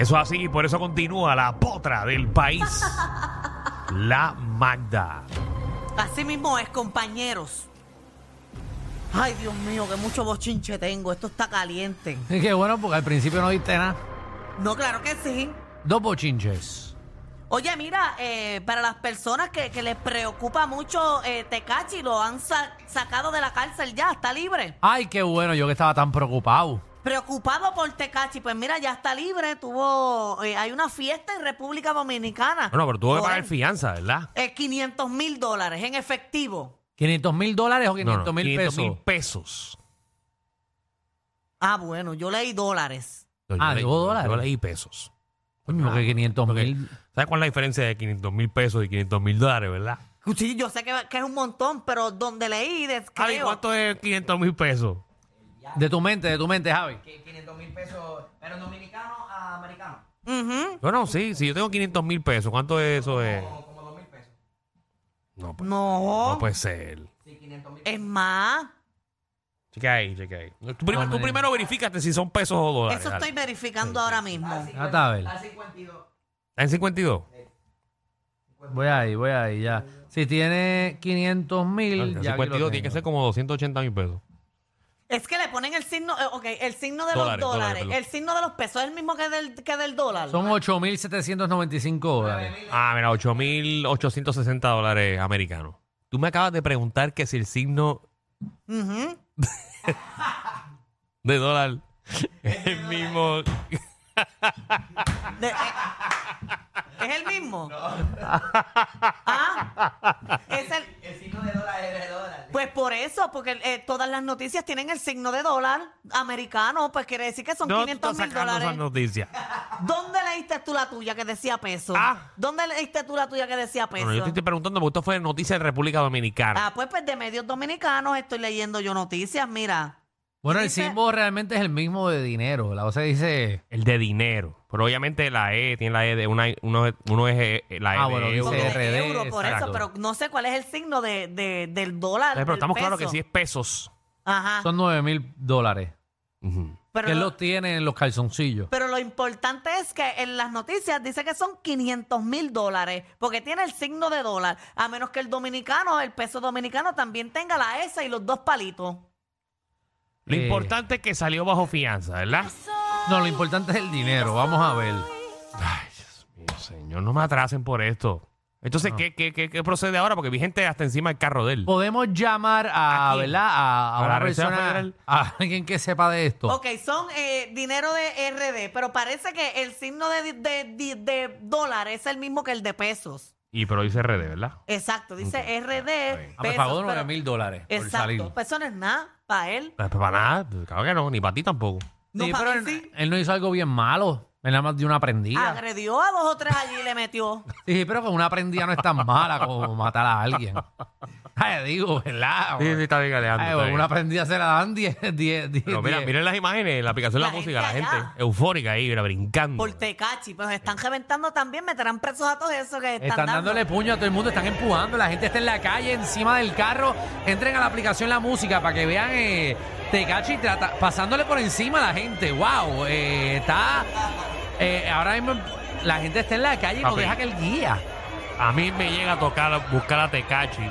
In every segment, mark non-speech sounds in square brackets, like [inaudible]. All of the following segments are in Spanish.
Eso así, y por eso continúa la potra del país. La Magda. Así mismo es, compañeros. Ay, Dios mío, que mucho bochinche tengo. Esto está caliente. Y qué bueno, porque al principio no diste nada. No, claro que sí. Dos bochinches. Oye, mira, eh, para las personas que, que les preocupa mucho eh, Tecachi, lo han sa- sacado de la cárcel ya, está libre. Ay, qué bueno, yo que estaba tan preocupado. Preocupado por Tecachi, pues mira, ya está libre. Tuvo, eh, hay una fiesta en República Dominicana. Bueno, pero tuvo que pagar fianza, ¿verdad? Eh, 500 mil dólares en efectivo. 500 mil dólares o No, 500 no, mil 500 pesos. mil pesos. Ah, bueno, yo leí dólares. Yo Ah, leí- ¿digo dólares? Yo leí pesos. Coño, que 500 Porque- mil. ¿Sabes cuál es la diferencia de 500 mil pesos y 500 mil dólares, verdad? Sí, yo sé que, que es un montón, pero donde leí, Javi, creo- ¿cuánto es 500 mil pesos? De tu mente, de tu mente, Javi. 500 mil pesos, pero dominicano a americano. Ujú. Bueno, sí, si yo tengo 500 mil pesos, ¿cuánto es eso? Es? Como, como 2 mil pesos. No, pues, No, no puede ser. Sí, 500 mil es más. Checa ahí, checa ahí. Tú, prim- No, tú me- primero verifícate si son pesos o dólares. Eso dale. estoy verificando ahora mismo. Ah, está a ver. A 52. ¿Está en 52? Voy ahí, voy ahí, ya. Si tiene 500 mil, En ya aquí lo 52 tiene que tengo. ser como 280 mil pesos. Es que le ponen el signo, eh, ok, el signo de Dólares, los dólares, dólares, perdón. el signo de los pesos es el mismo que del, que del dólar. Son 8.795 dólares. Ah, mira, 8.860 dólares americanos. Tú me acabas de preguntar que si el signo Ujú. de dólar es el mismo. De- ¿Es el mismo? Ah, es el, El signo de dólar es de dólar. pues por eso, porque eh, todas las noticias tienen el signo de dólar americano, pues quiere decir que son No, tú 500 estás mil dólares. noticias. ¿Dónde leíste tú la tuya que decía peso? Ah. ¿Dónde leíste tú la tuya que decía peso? Bueno, yo te estoy preguntando porque esto fue noticia de República Dominicana. Ah, pues, pues de medios dominicanos estoy leyendo yo noticias, mira. Bueno, el Dice- símbolo realmente es el mismo de dinero. La cosa dice. El de dinero. Pero obviamente la E tiene la E de una, uno, uno es eh, la E Ah, de bueno, euro. Como dice de RD, euro, por exacto. eso, pero no sé cuál es el signo de, de- del dólar. Pero del estamos claros que peso. si es pesos. Ajá. Son 9 mil dólares. Ujú. pero, que él lo, los tiene en los calzoncillos. pero lo importante es que en las noticias dice que son 500 mil dólares, porque tiene el signo de dólar, a menos que el dominicano, el peso dominicano, también tenga la S y los dos palitos. Lo Eh. importante es que salió bajo fianza, ¿verdad? No, lo importante es el dinero. Vamos a ver. Ay, Dios mío, señor, no me atrasen por esto. Entonces, ¿qué, qué, qué, qué procede ahora? Porque vi gente hasta encima del carro de él. Podemos llamar a. ¿verdad? A, a ¿A la una Reserva persona, Federal? a alguien que sepa de esto. Ok, son eh, dinero de RD, pero parece que el signo de, de, de- de dólar es el mismo que el de pesos. Y pero dice RD, ¿verdad? Exacto, dice RD. bien. Ah, me pesos, pagó pero- 9 mil dólares por salir. Exacto, pues eso no es nada para él. Pues, pues, para nada, claro que no, ni para ti tampoco. No, sí, pa' pero mí él, sí. él no hizo algo bien malo. Él nada más dio una prendida. Agredió a dos o tres allí y le metió. [laughs] Sí, pero con una prendida no es tan mala como matar a alguien. Ay, digo, ¿verdad? Sí, sí, está bien, Alejandro. Ay, está con bien. una prendida se la dan 10, 10, 10. Pero mira, miren las imágenes, la aplicación de la, La música, la gente eufórica ahí, mira, brincando. Por Tecachi, pues están reventando también, meterán presos a todos esos que están, Están dando. dándole puño a todo el mundo, están empujando, la gente está en la calle, encima del carro. Entren a la aplicación La Música para que vean eh, Tecachi trata- pasándole por encima a la gente. ¡Wow! eh, está. eh, ahora mismo la gente está en la calle y no Papi. deja que él guía. A mí me llega a tocar buscar a Tecachi.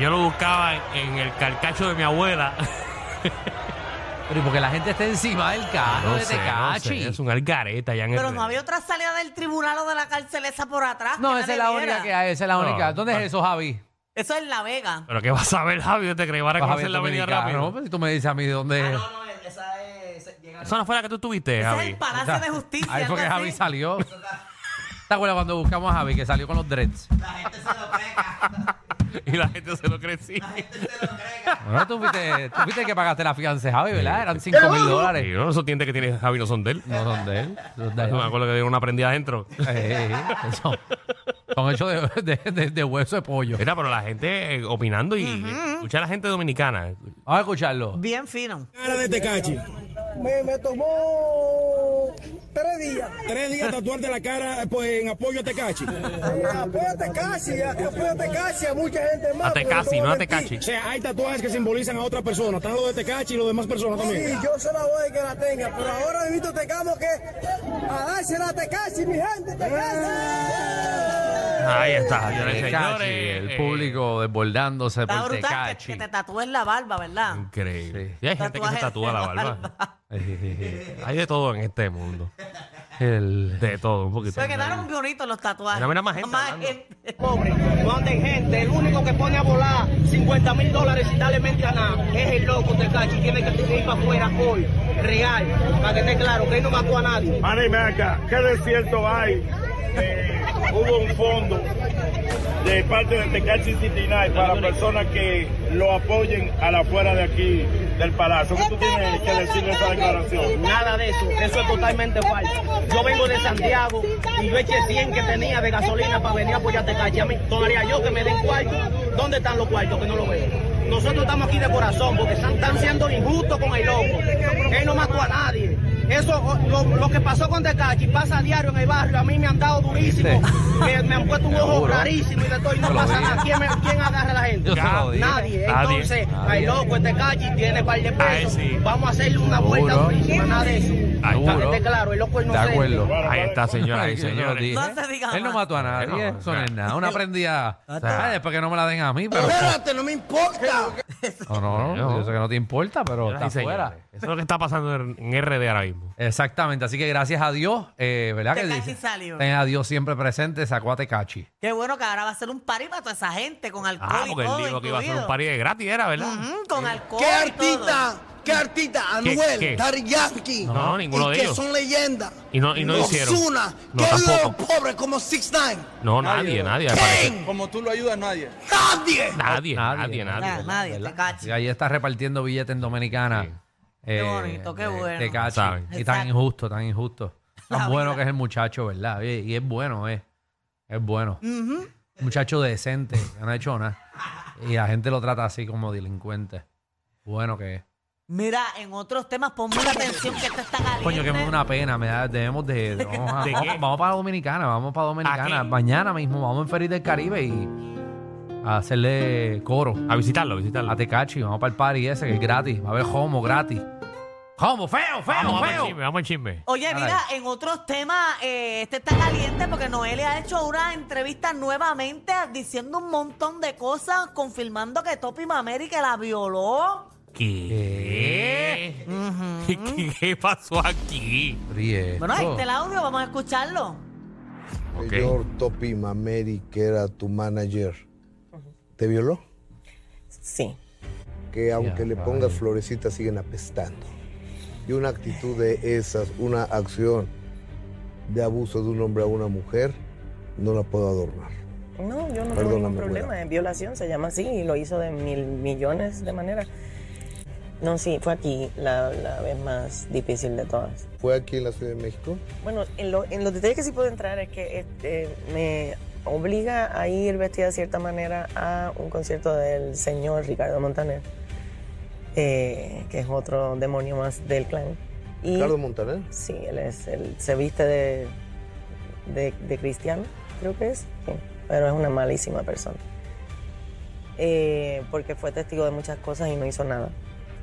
Yo lo buscaba en, en el carcacho de mi abuela. [laughs] Pero ¿y porque la gente está encima del carro de sé, no Tecachi. sé, es un algareta allá en el Pero no había otra salida del tribunal o de la cárcel esa por atrás. No, que esa es nadie la viera. única que hay, esa es la única. No, ¿Dónde es eso, Javi? Eso es La Vega. Pero ¿qué vas a ver, Javi? Yo te creí, van a Pues, conocer Javi, la avenida rápido. ¿no? Pues si tú me dices a mí de dónde Ah, es. no, no, esa es. Llega Eso no fue la que tú tuviste, Ese es Javi. el Palacio de Justicia. Ahí fue que algo Javi así. salió. [laughs] ¿Te acuerdas cuando buscamos a Javi que salió con los dreads? La gente se lo cree. [laughs] Y la gente se lo cree sí. La gente se lo cree. Bueno, tú fuiste, tú fuiste el que pagaste la fianza, Javi, ¿verdad? Eran 5 mil Y dólares. no, esos dientes que tiene Javi no son de él. No son de él. son de Yo [laughs] me allá. acuerdo que dieron una prendida adentro. Eh, eh, son, son hechos de, [laughs] de- de- de hueso de pollo. Mira, pero la gente eh, opinando y escucha a la gente dominicana. Vamos a escucharlo. Bien fino. cara de Tecachi? Me, me tomó tres días. Tres días tatuarte la cara pues, en apoyo a Tecachi. Eh, apóyate casi, apóyate casi a mucha gente más. A Tecachi, no a Tecachi. O sea, hay tatuajes que simbolizan a otra persona. Están los de Tecachi y los demás personas Sí, también. yo se la voy a que la tenga, pero ahora he visto tecamos que A dársela a Tecachi, mi gente, Tecachi. Ahí está, señores y Tecachi, señores. el eh, público desbordándose Está por brutal que, Tecachi. que te tatúes la barba, ¿verdad? Increíble. Sí. Y hay gente que se Tatuaje tatúa la de barba. [laughs] Hay de todo en este mundo. El- De todo, un poquito. Se quedaron bonitos los tatuajes. Mira, mira más gente hablando. gente. pobre, donde hay gente, el único que pone a volar 50 mil dólares sin darle mente a nada es el loco de cachi, tiene que ir para afuera hoy, real, para que esté claro que él no mató a nadie. Anime acá, ¿qué desierto hay? Eh, [laughs] hubo un fondo de parte de Tecachi City Night para personas que lo apoyen a la afuera de aquí del palacio. ¿Qué tú tienes que decir de esa declaración? Nada de eso, eso es totalmente falso. Yo vengo de Santiago y yo eché 100 que tenía de gasolina para venir a apoyar a Tecachi. A mí, todavía yo que me den cuarto, ¿dónde están los cuartos que no lo veo? Nosotros estamos aquí de corazón porque están, están siendo injustos con el loco. Él no mató a nadie. Eso, lo, lo que pasó con Tecachi pasa a diario en el barrio. A mí me han dado durísimo. Me, me han puesto un ojo rarísimo y de todo y no pasa nada. ¿Quién, me- quién agarra a la gente? Nadie. Nadie. Entonces, el loco, este cachi tiene par de Ay, pesos. sí. Vamos a hacerle una vuelta durísima, nada de eso. Ahí está. esté claro, el loco es De inocente. acuerdo. Ahí está, señoras [laughs] y señores. dije. No se diga Él no más. mató a nadie. No, eso no es nada. Una prendida. Ay, después que no me la den a mí, pero. Espérate, no me importa. [laughs] No, no, no. Yo sé que no te importa, pero está Señoras y fuera. señores, Eso es lo que está pasando en, en RD ahora mismo. Exactamente. Así que gracias a Dios, eh, ¿verdad? que Tecachi dice? salió. Ten a Dios siempre presente, sacó a Tecachi. Qué bueno que ahora va a ser un party para toda esa gente con alcohol Ah, y porque él todo dijo que iba a ser un party de gratis, era, ¿verdad? Ujú, con alcohol ¿Qué y todo. artista? ¿Qué artista? ¿Qué- Anuel, qué? Daddy Yankee. No, ninguno y de que ellos. son leyendas. Y no- y no hicieron. Ozuna, No, que es tampoco. los pobres como 6 9 No, nadie, nadie. ¿Quién? Como tú lo ayudas, nadie. Nadie. Nadie, nadie, nadie. Nada, nadie, ¿verdad? Tecachi. Y ahí está repartiendo billetes en Dominicana. Sí. Eh, bonito, qué de- bueno. Tecachi. Saben. Y tan injusto, tan injusto. Tan La bueno vida. que es el muchacho, ¿verdad? Y, y es bueno, es. Es bueno. Muchacho decente, que no ha hecho nada. Y la gente lo trata así como delincuente. Bueno que es. Mira, en otros temas, ponme la atención que esto está caliente. Coño, que me da una pena, me da, debemos de... de- vamos, a- ¿De vamos- qué? vamos para Dominicana, vamos para Dominicana. Mañana mismo vamos en Feria del Caribe y a hacerle coro A visitarlo, a visitarlo. a Tecachi. Vamos para el party ese que es gratis. Va a haber homo gratis. Homo, feo, feo, Vamos, vamos al feo. chisme, vamos al chisme. Oye, mira, en otros temas, eh, este está caliente porque Noelia ha hecho una entrevista nuevamente diciendo un montón de cosas, confirmando que Topi Mameri que la violó. ¿Qué? ¿Qué, qué pasó aquí? Ríe. Bueno, ahí está el audio, vamos a escucharlo. Ok. Señor Topi Mameri, que era tu manager, ¿te violó? Sí, Que aunque le vaya. pongas florecitas siguen apestando. Y una actitud de esas, una acción de abuso de un hombre a una mujer, no la puedo adornar. no, yo no tengo Perdóname, ningún problema. güera. Es violación, se llama así, y lo hizo de mil millones de maneras. No, sí, fue aquí la, la vez más difícil de todas. ¿Fue aquí en la Ciudad de México? Bueno, en, lo- en los detalles que sí puedo entrar es que este, me obliga a ir vestida de cierta manera a un concierto del señor Ricardo Montaner, eh, que es otro demonio más del clan. Y, Ricardo Montaner. Sí, él, es, él se viste de, de, de cristiano, creo que es, sí, pero es una malísima persona. Eh, porque fue testigo de muchas cosas y no hizo nada,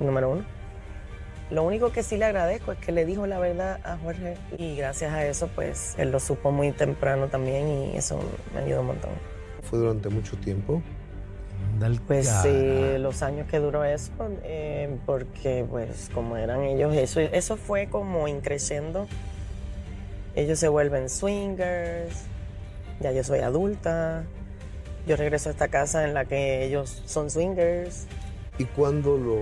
número uno. Lo único que sí le agradezco es que le dijo la verdad a Jorge y gracias a eso pues él lo supo muy temprano también y eso me ayudó un montón. Fue durante mucho tiempo. Del Pues cara. eh, los años que duró eso, eh, porque pues como eran ellos, eso, eso fue como increciendo. Ellos se vuelven swingers, ya yo soy adulta, yo regreso a esta casa en la que ellos son swingers. ¿Y cuándo lo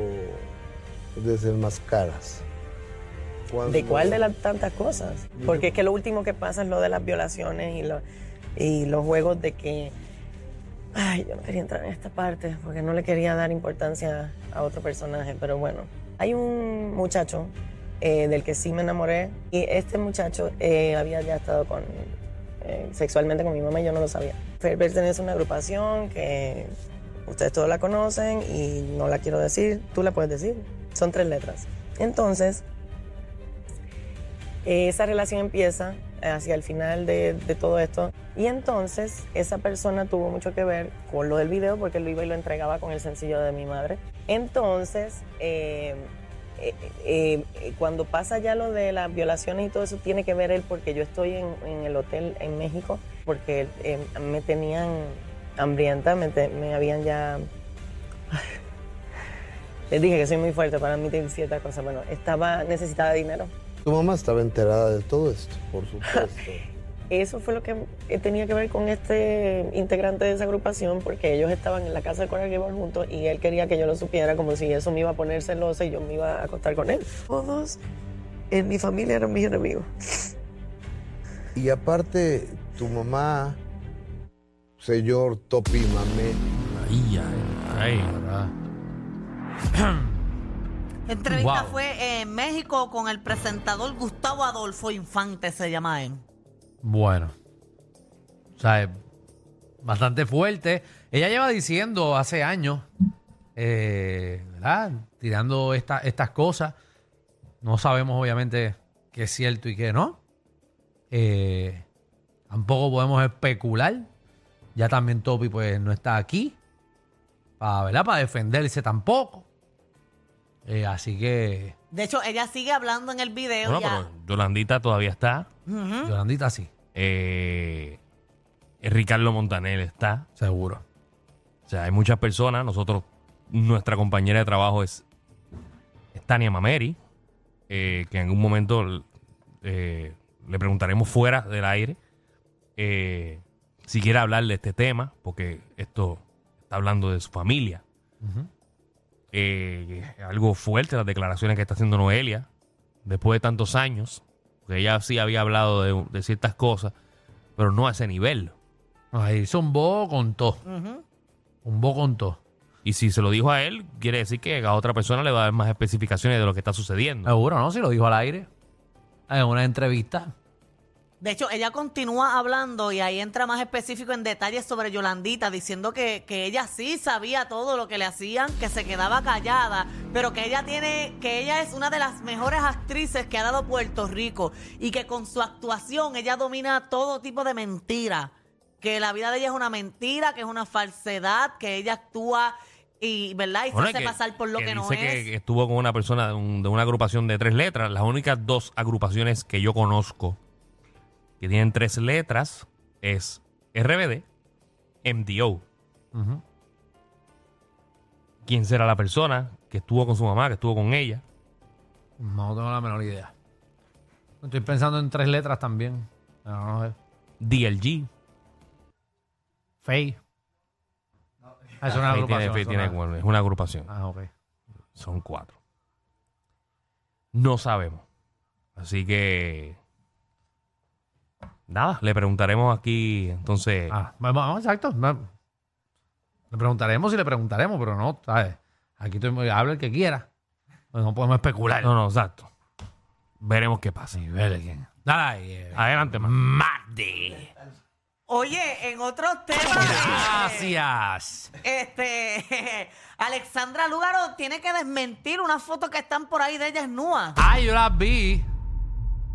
desenmascaras? ¿Cuándo- ¿De cuál de las tantas cosas? Porque es que lo último que pasa es lo de las violaciones y, lo- y los juegos de que... Ay, yo no quería entrar en esta parte porque no le quería dar importancia a otro personaje, pero bueno. Hay un muchacho eh, del que sí me enamoré y este muchacho eh, había ya estado con, eh, sexualmente con mi mamá y yo no lo sabía. Pertenece a una agrupación que ustedes todos la conocen y no la quiero decir, tú la puedes decir. Son tres letras. Entonces, esa relación empieza hacia el final de, todo esto y entonces esa persona tuvo mucho que ver con lo del video porque lo iba y lo entregaba con el sencillo de mi madre. Entonces, eh, eh, eh, eh, cuando pasa ya lo de las violaciones y todo eso, tiene que ver él porque yo estoy en, el hotel en México, porque eh, me tenían hambrienta, me, te- me habían ya... [laughs] Les dije que soy muy fuerte para admitir ciertas cosas. Bueno, estaba necesitada de dinero. Tu mamá estaba enterada de todo esto, por supuesto. [laughs] Eso fue lo que tenía que ver con este integrante de esa agrupación, porque ellos estaban en la casa de Coral Gables juntos y él quería que yo lo supiera, como si eso me iba a poner celosa y yo me iba a acostar con él. Todos en mi familia eran mis enemigos. Y aparte, tu mamá, señor Topi Mamé, Ay, ay, ay, [clears throat] entrevista Wow. fue en México con el presentador Gustavo Adolfo Infante, se llama él. Bueno. O sea, es bastante fuerte. Ella lleva diciendo hace años, eh, ¿verdad? Tirando esta- estas cosas. No sabemos, obviamente, qué es cierto y qué no. Eh, tampoco podemos especular. Ya también Topi, pues, no está aquí. Para, ¿verdad? Para defenderse tampoco. Eh, así que, De hecho, ella sigue hablando en el video. Bueno, ya. pero Yolandita todavía está. Yolandita sí, Eh, Ricardo Montaner está. seguro. O sea, hay muchas personas. Nosotros, nuestra compañera de trabajo es, es Tania Mameri, eh, que en algún momento eh, le preguntaremos fuera del aire eh, si quiere hablar de este tema, porque esto está hablando de su familia. Eh, algo fuerte las declaraciones que está haciendo Noelia después de tantos años, porque ella sí había hablado de, de ciertas cosas, pero no a ese nivel. Ahí hizo un bo con todo. Un bo con todo. Y si se lo dijo a él, quiere decir que a otra persona le va a dar más especificaciones de lo que está sucediendo. Seguro, ¿no? Si lo dijo al aire. En una entrevista. De hecho, ella continúa hablando y ahí entra más específico en detalles sobre Yolandita, diciendo que, que ella sí sabía todo lo que le hacían, que se quedaba callada, pero que ella tiene, que ella es una de las mejores actrices que ha dado Puerto Rico y que con su actuación ella domina todo tipo de mentira. Que la vida de ella es una mentira, que es una falsedad, que ella actúa y, ¿verdad? Y Bueno, se hace que- pasar por lo que, no dice es. que estuvo con una persona de, un- de una agrupación de tres letras. Las únicas dos agrupaciones que yo conozco que tienen tres letras es RBD, MDO. ¿Quién será la persona que estuvo con su mamá, que estuvo con ella? No tengo la menor idea. Estoy pensando en tres letras también. Pero no sé. DLG. Fey. Ah, es una tiene- agrupación. es tiene- una- es una agrupación. Ah, ok. Son cuatro. No sabemos. Así que. Nada, le preguntaremos aquí entonces. Ah, vamos, vamos, exacto. Le preguntaremos y le preguntaremos, pero no, ¿sabes? Aquí todo habla el que quiera. Pues no podemos especular. No, no, exacto. Veremos qué pasa. Sí, vele quién. Dale ahí. eh. Adelante, man. Magdi. Oye, en otros temas. Gracias. Este, [laughs] Alexandra Lúgaro tiene que desmentir unas fotos que están por ahí de ella desnuda. Ay, yo las vi.